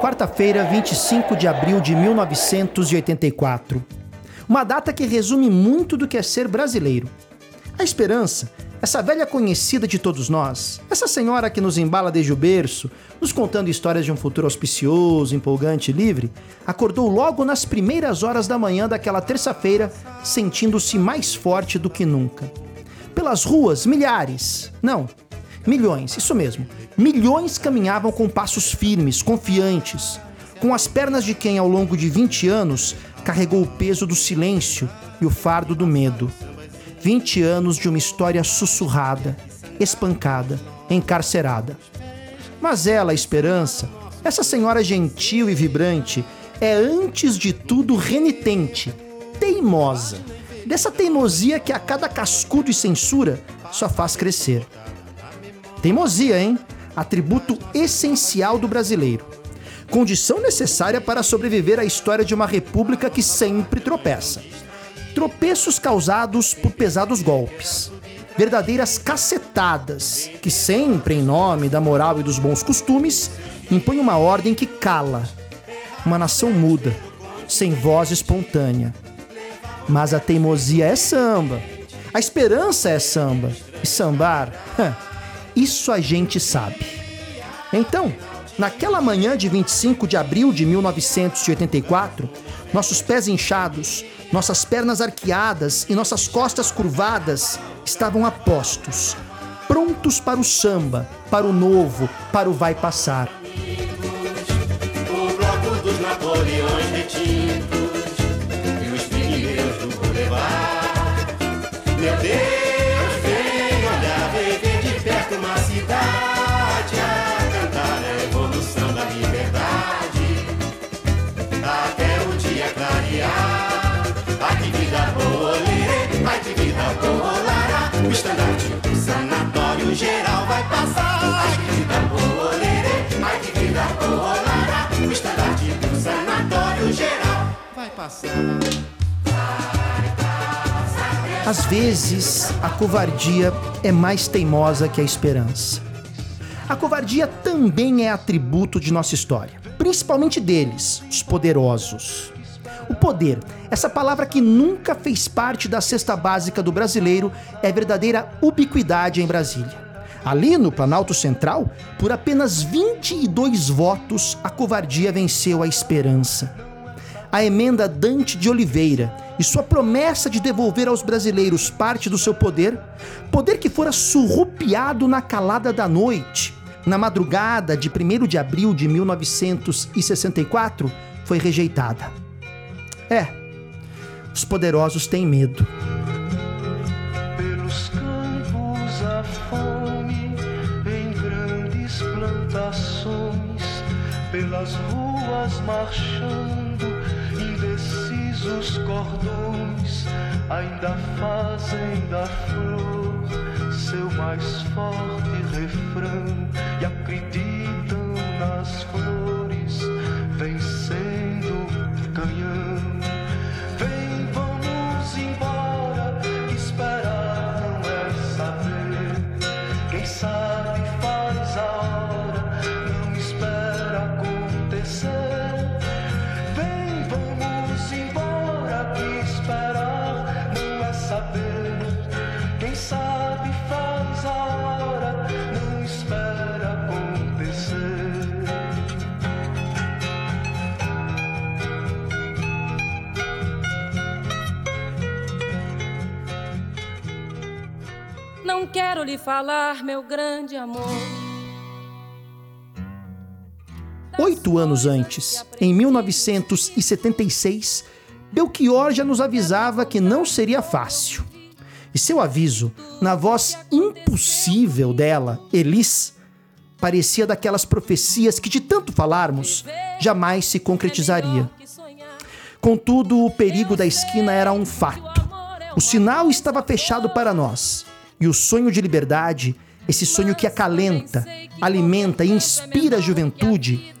quarta-feira, 25 de abril de 1984. Uma data que resume muito do que é ser brasileiro. A esperança, essa velha conhecida de todos nós, essa senhora que nos embala desde o berço, nos contando histórias de um futuro auspicioso, empolgante e livre, acordou logo nas primeiras horas da manhã daquela terça-feira, sentindo-se mais forte do que nunca. Pelas ruas, milhares, não, milhões, isso mesmo, milhões caminhavam com passos firmes, confiantes, com as pernas de quem ao longo de 20 anos carregou o peso do silêncio e o fardo do medo. 20 anos de uma história sussurrada, espancada, encarcerada. Mas ela, Esperança, essa senhora gentil e vibrante, é antes de tudo renitente, teimosa. Dessa teimosia que a cada cascudo e censura só faz crescer. Teimosia, hein? Atributo essencial do brasileiro. Condição necessária para sobreviver à história de uma república que sempre tropeça tropeços causados por pesados golpes, verdadeiras cacetadas que sempre, em nome da moral e dos bons costumes, impõem uma ordem que cala, uma nação muda, sem voz espontânea. Mas a teimosia é samba, a esperança é samba, e sambar, isso a gente sabe. Então, naquela manhã de 25 de abril de 1984, nossos pés inchados, nossas pernas arqueadas e nossas costas curvadas estavam a postos, prontos para o samba, para o novo, para o vai passar. Às vezes, a covardia é mais teimosa que a esperança. A covardia também é atributo de nossa história, principalmente deles, os poderosos. O poder, essa palavra que nunca fez parte da cesta básica do brasileiro, é verdadeira ubiquidade em Brasília. Ali no Planalto Central, por apenas 22 votos, a covardia venceu a esperança. A emenda Dante de Oliveira e sua promessa de devolver aos brasileiros parte do seu poder, poder que fora surrupiado na calada da noite, na madrugada de 1 de abril de 1964, foi rejeitada. É, os poderosos têm medo. Pelos campos a fome, em grandes plantações, pelas ruas marchando, indecisos cordões, ainda fazem da flor seu mais forte refrão e acreditam nas flores, vencendo Não quero lhe falar, meu grande amor. Oito anos antes, em 1976, Belchior já nos avisava que não seria fácil. E seu aviso, na voz impossível dela, Elis, parecia daquelas profecias que, de tanto falarmos, jamais se concretizaria. Contudo, o perigo da esquina era um fato. O sinal estava fechado para nós. E o sonho de liberdade, esse sonho que acalenta, alimenta e inspira a juventude,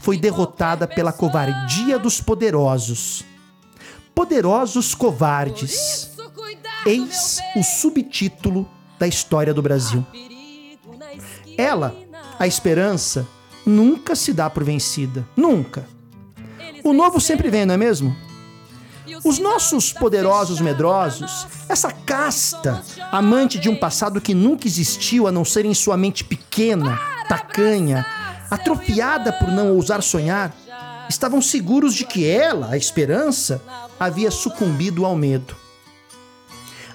foi derrotada pela covardia dos poderosos. Poderosos covardes. Eis o subtítulo da história do Brasil. Ela, a esperança, nunca se dá por vencida. Nunca. O novo sempre vem, não é mesmo? Os nossos poderosos medrosos, essa casta, amante de um passado que nunca existiu a não ser em sua mente pequena, tacanha, atrofiada por não ousar sonhar, estavam seguros de que ela, a esperança, havia sucumbido ao medo.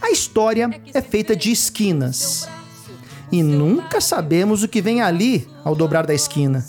A história é feita de esquinas. E nunca sabemos o que vem ali ao dobrar da esquina.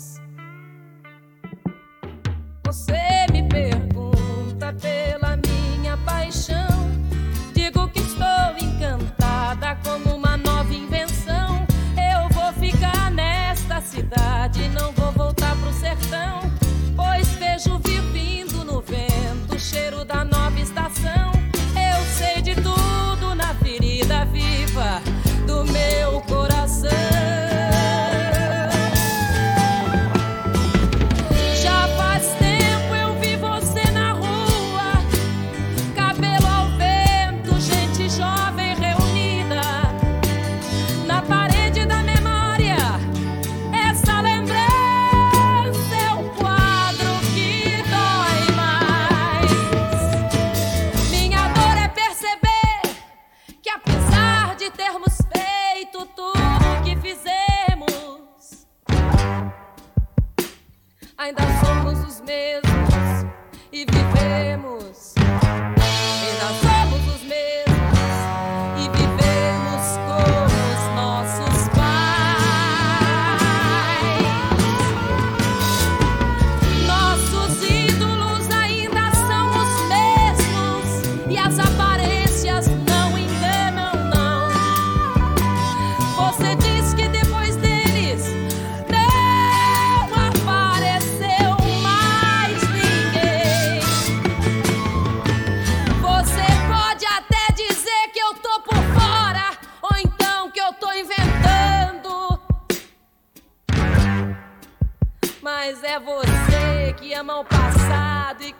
E vivemos.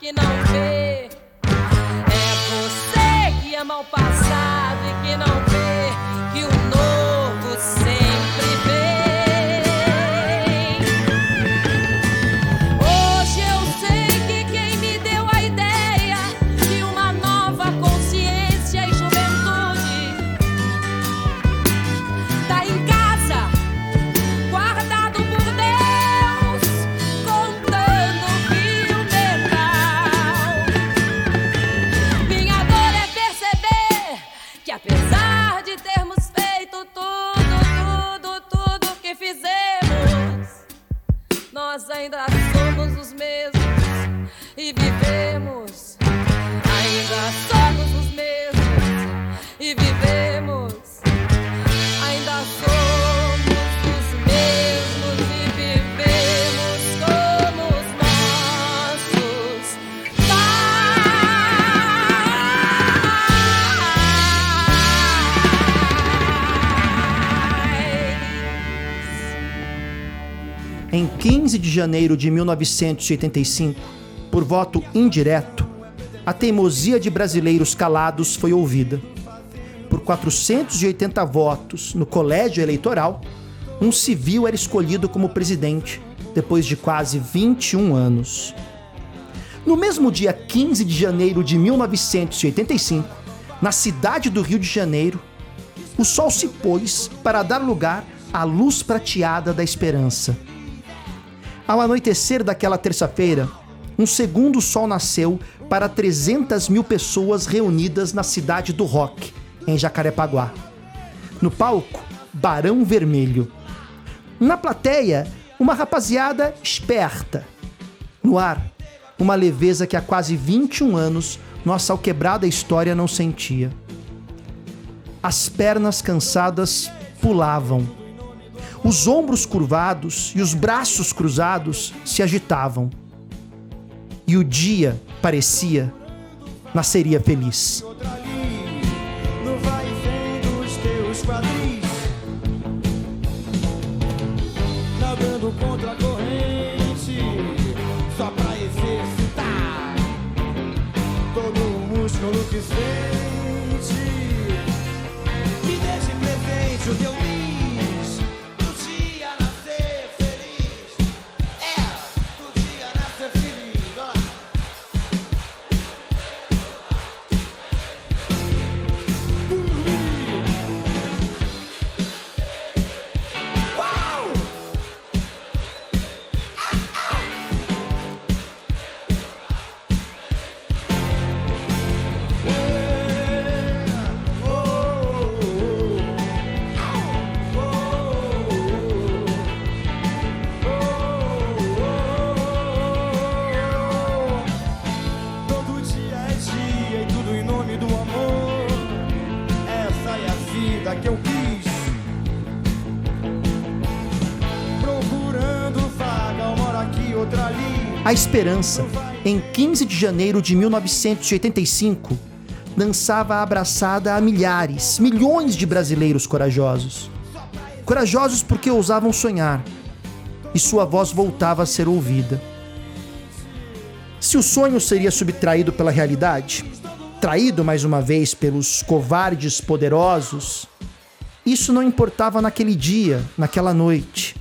Que não vê. É você que ama o passado e que não vê janeiro de 1985, por voto indireto, a teimosia de brasileiros calados foi ouvida. Por 480 votos no colégio eleitoral, um civil era escolhido como presidente, depois de quase 21 anos. No mesmo dia 15 de janeiro de 1985, na cidade do Rio de Janeiro, o sol se pôs para dar lugar à luz prateada da esperança. Ao anoitecer daquela terça-feira, um segundo sol nasceu para 300 mil pessoas reunidas na cidade do rock, em Jacarepaguá. No palco, Barão Vermelho. Na plateia, uma rapaziada esperta. No ar, uma leveza que há quase 21 anos nossa alquebrada história não sentia. As pernas cansadas pulavam. Os ombros curvados e os braços cruzados se agitavam. E o dia, parecia, nasceria feliz. outra ali, no vai e A esperança, em 15 de janeiro de 1985, dançava abraçada a milhares, milhões de brasileiros corajosos. Corajosos porque ousavam sonhar, e sua voz voltava a ser ouvida. Se o sonho seria subtraído pela realidade, traído mais uma vez pelos covardes poderosos, isso não importava naquele dia, naquela noite.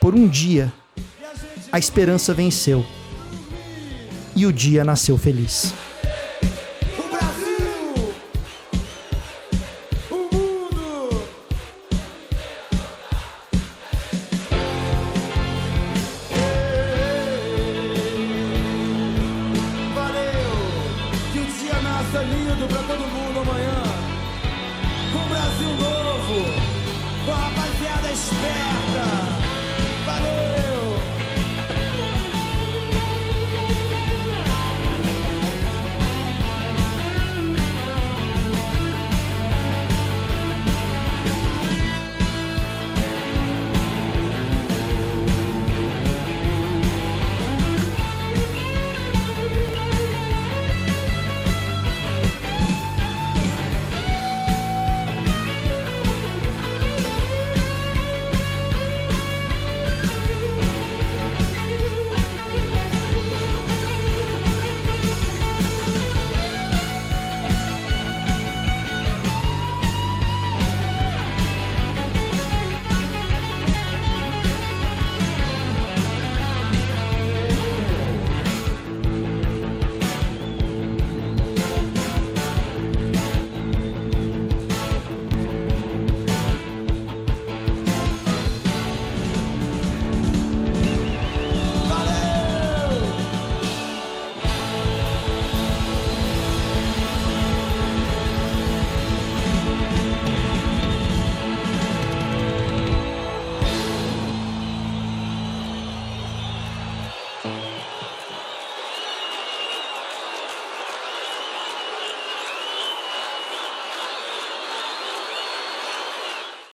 Por um dia, a esperança venceu e o dia nasceu feliz.